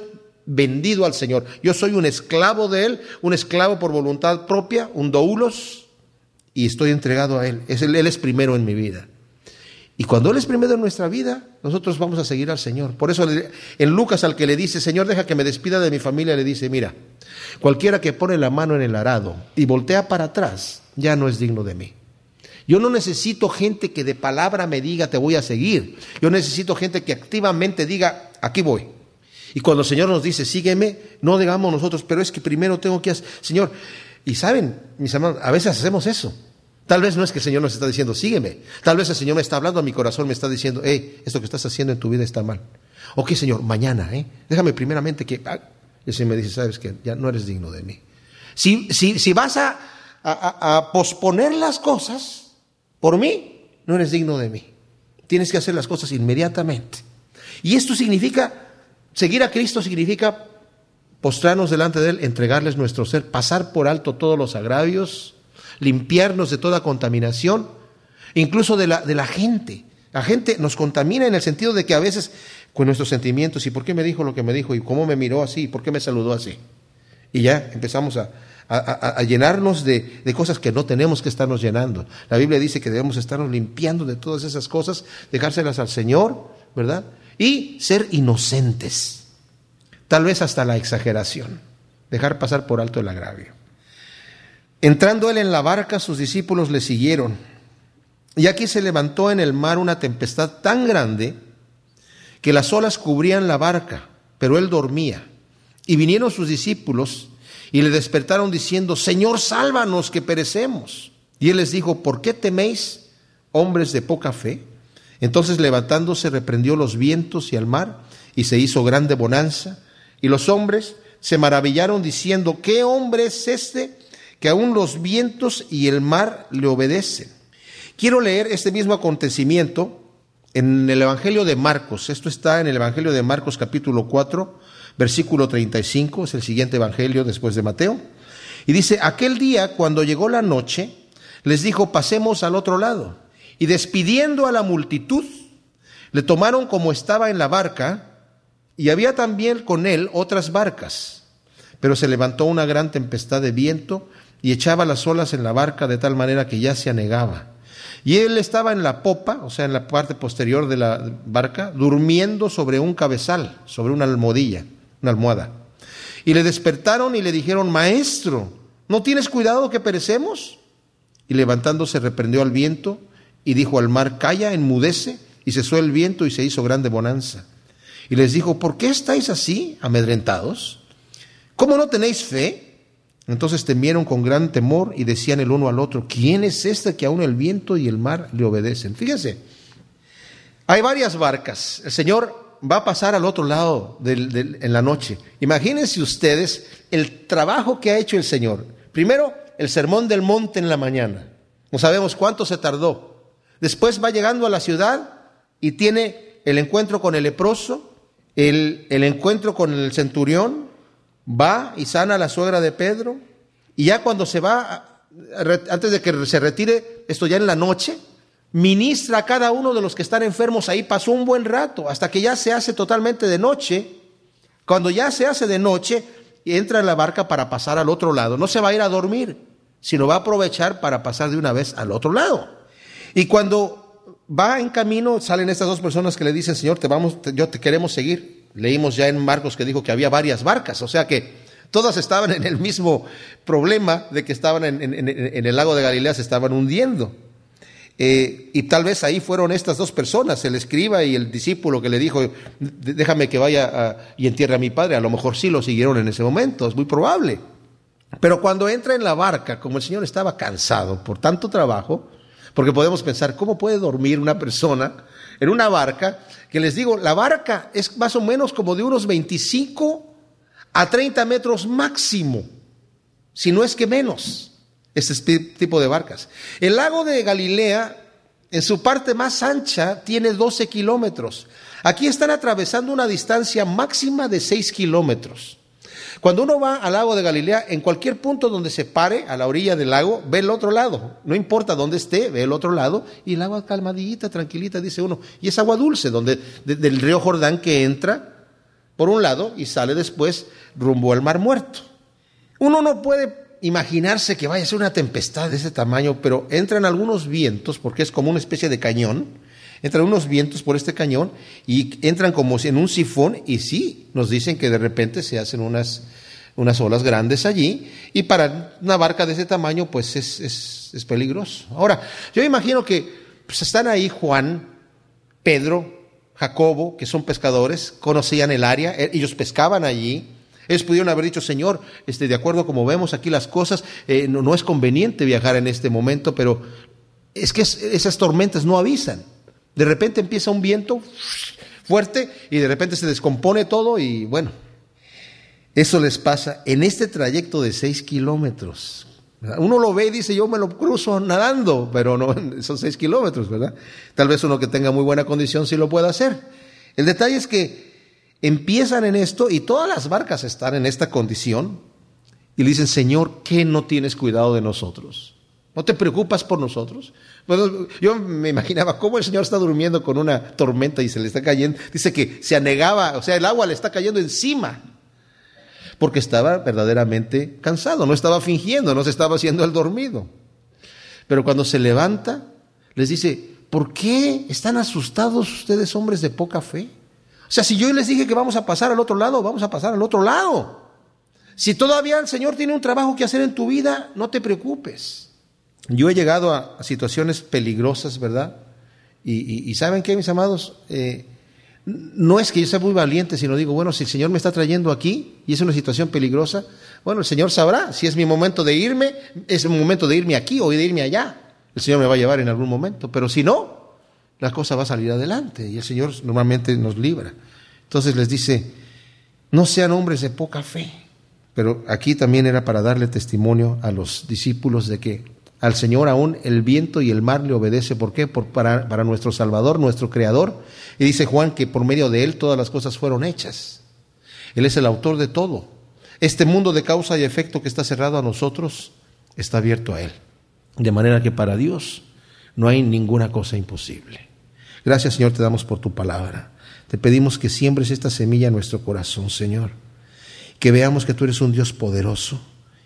vendido al Señor. Yo soy un esclavo de Él, un esclavo por voluntad propia, un doulos, y estoy entregado a Él. Es, él. Él es primero en mi vida. Y cuando Él es primero en nuestra vida, nosotros vamos a seguir al Señor. Por eso en Lucas al que le dice, Señor, deja que me despida de mi familia, le dice, mira, cualquiera que pone la mano en el arado y voltea para atrás, ya no es digno de mí. Yo no necesito gente que de palabra me diga, te voy a seguir. Yo necesito gente que activamente diga, aquí voy. Y cuando el Señor nos dice, sígueme, no digamos nosotros, pero es que primero tengo que hacer, Señor, y saben, mis hermanos, a veces hacemos eso. Tal vez no es que el Señor nos está diciendo, sígueme. Tal vez el Señor me está hablando a mi corazón, me está diciendo, hey, esto que estás haciendo en tu vida está mal. Ok, Señor, mañana, ¿eh? Déjame primeramente que... Ah, y el Señor me dice, sabes que ya no eres digno de mí. Si, si, si vas a, a posponer las cosas por mí, no eres digno de mí. Tienes que hacer las cosas inmediatamente. Y esto significa, seguir a Cristo significa postrarnos delante de Él, entregarles nuestro ser, pasar por alto todos los agravios, limpiarnos de toda contaminación, incluso de la, de la gente. La gente nos contamina en el sentido de que a veces con nuestros sentimientos, ¿y por qué me dijo lo que me dijo? ¿Y cómo me miró así? ¿Y por qué me saludó así? Y ya empezamos a, a, llenarnos de, de, cosas que no tenemos que estarnos llenando. La Biblia dice que debemos estarnos limpiando de todas esas cosas, dejárselas al Señor, ¿verdad? Y ser inocentes, tal vez hasta la exageración, dejar pasar por alto el agravio. Entrando él en la barca, sus discípulos le siguieron. Y aquí se levantó en el mar una tempestad tan grande que las olas cubrían la barca, pero él dormía. Y vinieron sus discípulos y le despertaron diciendo, Señor, sálvanos que perecemos. Y él les dijo, ¿por qué teméis, hombres de poca fe? Entonces levantándose reprendió los vientos y al mar, y se hizo grande bonanza, y los hombres se maravillaron diciendo, ¿qué hombre es este que aún los vientos y el mar le obedecen? Quiero leer este mismo acontecimiento en el Evangelio de Marcos. Esto está en el Evangelio de Marcos capítulo 4, versículo 35, es el siguiente Evangelio después de Mateo. Y dice, aquel día cuando llegó la noche, les dijo, pasemos al otro lado. Y despidiendo a la multitud, le tomaron como estaba en la barca, y había también con él otras barcas. Pero se levantó una gran tempestad de viento y echaba las olas en la barca de tal manera que ya se anegaba. Y él estaba en la popa, o sea, en la parte posterior de la barca, durmiendo sobre un cabezal, sobre una almohadilla una almohada. Y le despertaron y le dijeron, Maestro, ¿no tienes cuidado que perecemos? Y levantándose reprendió al viento y dijo al mar, Calla, enmudece. Y cesó el viento y se hizo grande bonanza. Y les dijo, ¿por qué estáis así, amedrentados? ¿Cómo no tenéis fe? Entonces temieron con gran temor y decían el uno al otro, ¿quién es este que aún el viento y el mar le obedecen? Fíjense, hay varias barcas. El Señor va a pasar al otro lado en la noche. Imagínense ustedes el trabajo que ha hecho el Señor. Primero, el sermón del monte en la mañana. No sabemos cuánto se tardó. Después va llegando a la ciudad y tiene el encuentro con el leproso, el, el encuentro con el centurión, va y sana a la suegra de Pedro. Y ya cuando se va, antes de que se retire, esto ya en la noche, ministra a cada uno de los que están enfermos ahí. Pasó un buen rato, hasta que ya se hace totalmente de noche. Cuando ya se hace de noche, entra en la barca para pasar al otro lado. No se va a ir a dormir, sino va a aprovechar para pasar de una vez al otro lado. Y cuando va en camino, salen estas dos personas que le dicen, Señor, te vamos, yo te queremos seguir. Leímos ya en Marcos que dijo que había varias barcas, o sea que todas estaban en el mismo problema de que estaban en el lago de Galilea, se estaban hundiendo. Eh, y tal vez ahí fueron estas dos personas, el escriba y el discípulo que le dijo, déjame que vaya y entierre a mi padre. A lo mejor sí lo siguieron en ese momento, es muy probable. Pero cuando entra en la barca, como el Señor estaba cansado por tanto trabajo, porque podemos pensar, ¿cómo puede dormir una persona en una barca? Que les digo, la barca es más o menos como de unos 25 a 30 metros máximo, si no es que menos este tipo de barcas. El lago de Galilea, en su parte más ancha, tiene 12 kilómetros. Aquí están atravesando una distancia máxima de 6 kilómetros. Cuando uno va al lago de Galilea, en cualquier punto donde se pare a la orilla del lago, ve el otro lado. No importa dónde esté, ve el otro lado. Y el agua calmadita, tranquilita, dice uno. Y es agua dulce, donde, del río Jordán que entra por un lado y sale después rumbo al mar muerto. Uno no puede imaginarse que vaya a ser una tempestad de ese tamaño, pero entran algunos vientos, porque es como una especie de cañón, entran unos vientos por este cañón y entran como en un sifón y sí, nos dicen que de repente se hacen unas, unas olas grandes allí y para una barca de ese tamaño pues es, es, peligroso. Ahora, yo imagino que pues, están ahí Juan, Pedro, Jacobo, que son pescadores, conocían el área, ellos pescaban allí, ellos pudieron haber dicho, Señor, este, de acuerdo como vemos aquí las cosas, eh, no, es conveniente viajar en este momento, pero es que esas tormentas no avisan. De repente empieza un viento fuerte y de repente se descompone todo y bueno, eso les pasa en este trayecto de seis kilómetros. Uno lo ve y dice, yo me lo cruzo nadando, pero no, son seis kilómetros, ¿verdad? Tal vez uno que tenga muy buena condición sí lo pueda hacer. El detalle es que empiezan en esto y todas las barcas están en esta condición y le dicen, Señor, ¿qué no tienes cuidado de nosotros? ¿No te preocupas por nosotros? Yo me imaginaba cómo el Señor está durmiendo con una tormenta y se le está cayendo. Dice que se anegaba, o sea, el agua le está cayendo encima. Porque estaba verdaderamente cansado, no estaba fingiendo, no se estaba haciendo el dormido. Pero cuando se levanta, les dice, ¿por qué están asustados ustedes hombres de poca fe? O sea, si yo les dije que vamos a pasar al otro lado, vamos a pasar al otro lado. Si todavía el Señor tiene un trabajo que hacer en tu vida, no te preocupes. Yo he llegado a, situaciones peligrosas, ¿verdad? Y, ¿saben qué, mis amados? Eh, no es que yo sea muy valiente, sino digo, bueno, si el Señor me está trayendo aquí y es una situación peligrosa, bueno, el Señor sabrá si es mi momento de irme, es el momento de irme aquí o de irme allá. El Señor me va a llevar en algún momento, pero si no, la cosa va a salir adelante y el Señor normalmente nos libra. Entonces les dice, no sean hombres de poca fe. Pero aquí también era para darle testimonio a los discípulos de que al Señor aún el viento y el mar le obedece. ¿Por qué? Por, para, para nuestro Salvador, nuestro Creador. Y dice Juan que por medio de Él todas las cosas fueron hechas. Él es el autor de todo. Este mundo de causa y efecto que está cerrado a nosotros está abierto a Él. De manera que para Dios no hay ninguna cosa imposible. Gracias Señor te damos por tu palabra. Te pedimos que siembres esta semilla en nuestro corazón, Señor. Que veamos que tú eres un Dios poderoso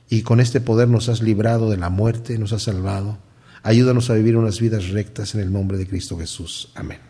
y con este poder nos has librado de la muerte, nos has salvado. Ayúdanos a vivir unas vidas rectas en el nombre de Cristo Jesús. Amén.